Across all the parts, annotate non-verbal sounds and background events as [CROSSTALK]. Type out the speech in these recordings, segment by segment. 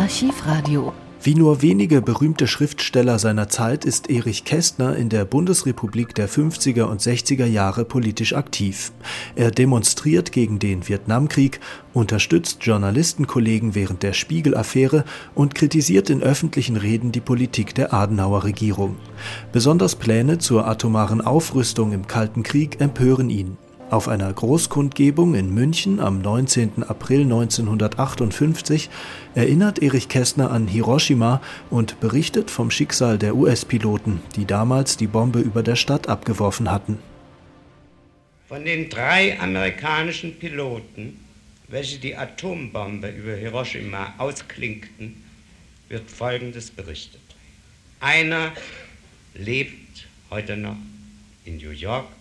Archivradio. Wie nur wenige berühmte Schriftsteller seiner Zeit ist Erich Kästner in der Bundesrepublik der 50er und 60er Jahre politisch aktiv. Er demonstriert gegen den Vietnamkrieg, unterstützt Journalistenkollegen während der Spiegel-Affäre und kritisiert in öffentlichen Reden die Politik der Adenauer Regierung. Besonders Pläne zur atomaren Aufrüstung im Kalten Krieg empören ihn. Auf einer Großkundgebung in München am 19. April 1958 erinnert Erich Kästner an Hiroshima und berichtet vom Schicksal der US-Piloten, die damals die Bombe über der Stadt abgeworfen hatten. Von den drei amerikanischen Piloten, welche die Atombombe über Hiroshima ausklinkten, wird Folgendes berichtet. Einer lebt heute noch in New York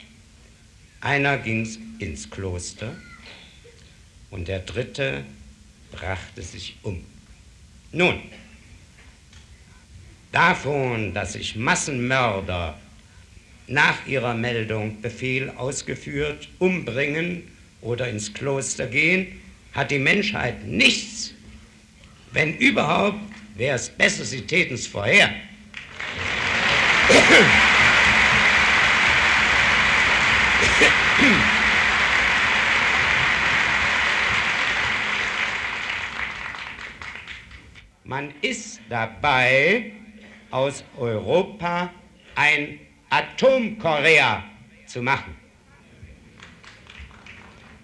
einer ging ins Kloster und der dritte brachte sich um. Nun, davon, dass sich Massenmörder nach ihrer Meldung Befehl ausgeführt, umbringen oder ins Kloster gehen, hat die Menschheit nichts. Wenn überhaupt, wäre es besser, sie täten es vorher. [COUGHS] Man ist dabei, aus Europa ein Atomkorea zu machen.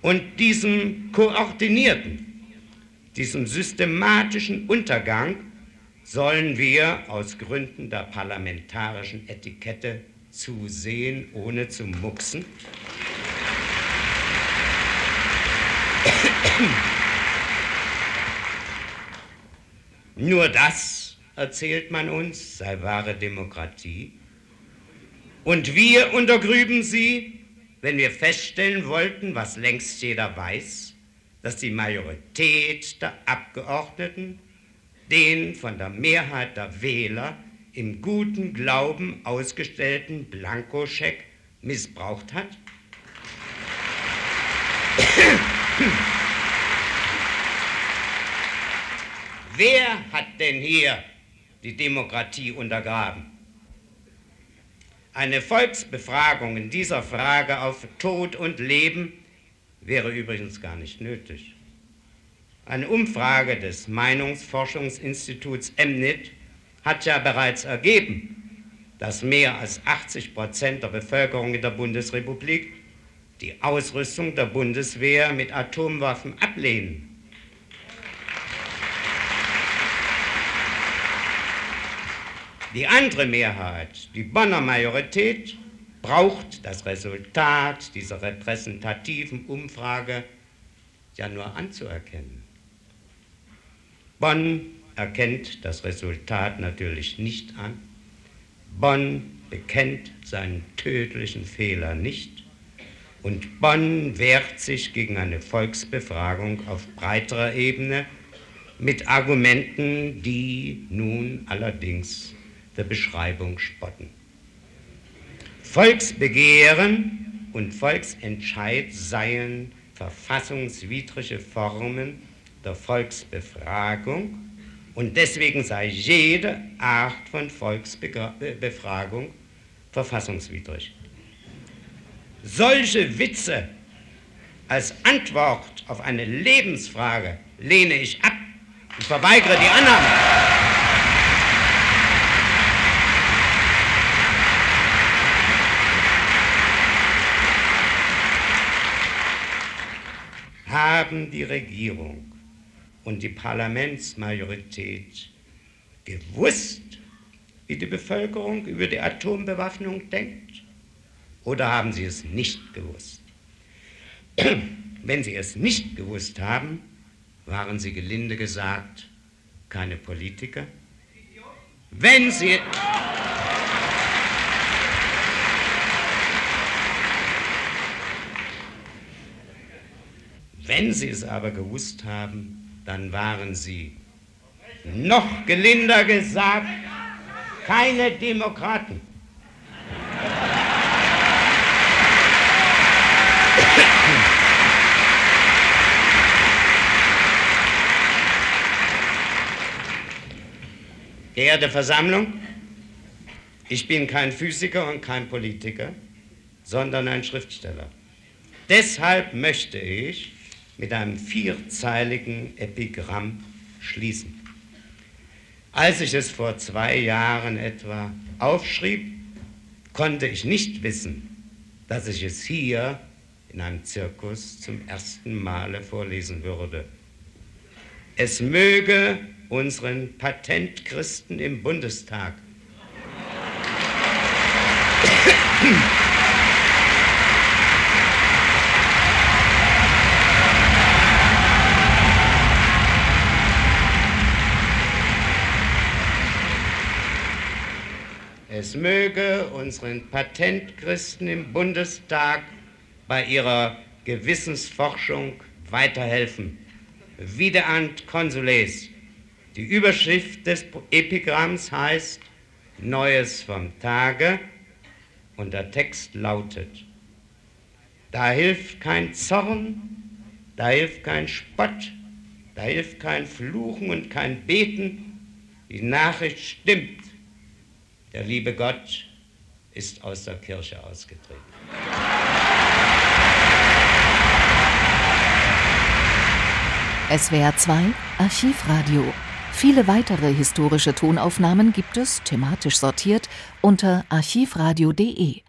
Und diesem koordinierten, diesem systematischen Untergang sollen wir aus Gründen der parlamentarischen Etikette zusehen, ohne zu mucksen. Nur das, erzählt man uns, sei wahre Demokratie. Und wir untergrüben sie, wenn wir feststellen wollten, was längst jeder weiß, dass die Majorität der Abgeordneten den von der Mehrheit der Wähler im guten Glauben ausgestellten Blankoscheck missbraucht hat? Wer hat denn hier die Demokratie untergraben? Eine Volksbefragung in dieser Frage auf Tod und Leben wäre übrigens gar nicht nötig. Eine Umfrage des Meinungsforschungsinstituts MNIT hat ja bereits ergeben, dass mehr als 80 Prozent der Bevölkerung in der Bundesrepublik die Ausrüstung der Bundeswehr mit Atomwaffen ablehnen. Die andere Mehrheit, die Bonner Majorität, braucht das Resultat dieser repräsentativen Umfrage ja nur anzuerkennen. Bonn erkennt das Resultat natürlich nicht an. Bonn bekennt seinen tödlichen Fehler nicht. Und Bonn wehrt sich gegen eine Volksbefragung auf breiterer Ebene mit Argumenten, die nun allerdings der Beschreibung spotten. Volksbegehren und Volksentscheid seien verfassungswidrige Formen der Volksbefragung und deswegen sei jede Art von Volksbefragung verfassungswidrig. Solche Witze als Antwort auf eine Lebensfrage lehne ich ab und verweigere die Annahme. haben die Regierung und die Parlamentsmajorität gewusst, wie die Bevölkerung über die Atombewaffnung denkt? Oder haben sie es nicht gewusst? [CLEARS THROAT] Wenn sie es nicht gewusst haben, waren sie gelinde gesagt keine Politiker. Wenn sie... Wenn sie es aber gewusst haben, dann waren sie, noch gelinder gesagt, keine Demokraten. Geehrte Versammlung, ich bin kein Physiker und kein Politiker, sondern ein Schriftsteller. Deshalb möchte ich mit einem vierzeiligen Epigramm schließen. Als ich es vor zwei Jahren etwa aufschrieb, konnte ich nicht wissen, dass ich es hier in einem Zirkus zum ersten Male vorlesen würde. Es möge unseren Patentchristen im Bundestag Es möge unseren Patentchristen im Bundestag bei ihrer Gewissensforschung weiterhelfen. Videant consules. Die Überschrift des Epigramms heißt Neues vom Tage und der Text lautet, da hilft kein Zorn, da hilft kein Spott, da hilft kein Fluchen und kein Beten, die Nachricht stimmt, der liebe Gott ist aus der Kirche ausgetreten. SWR 2 Archivradio. Viele weitere historische Tonaufnahmen gibt es, thematisch sortiert, unter archivradio.de.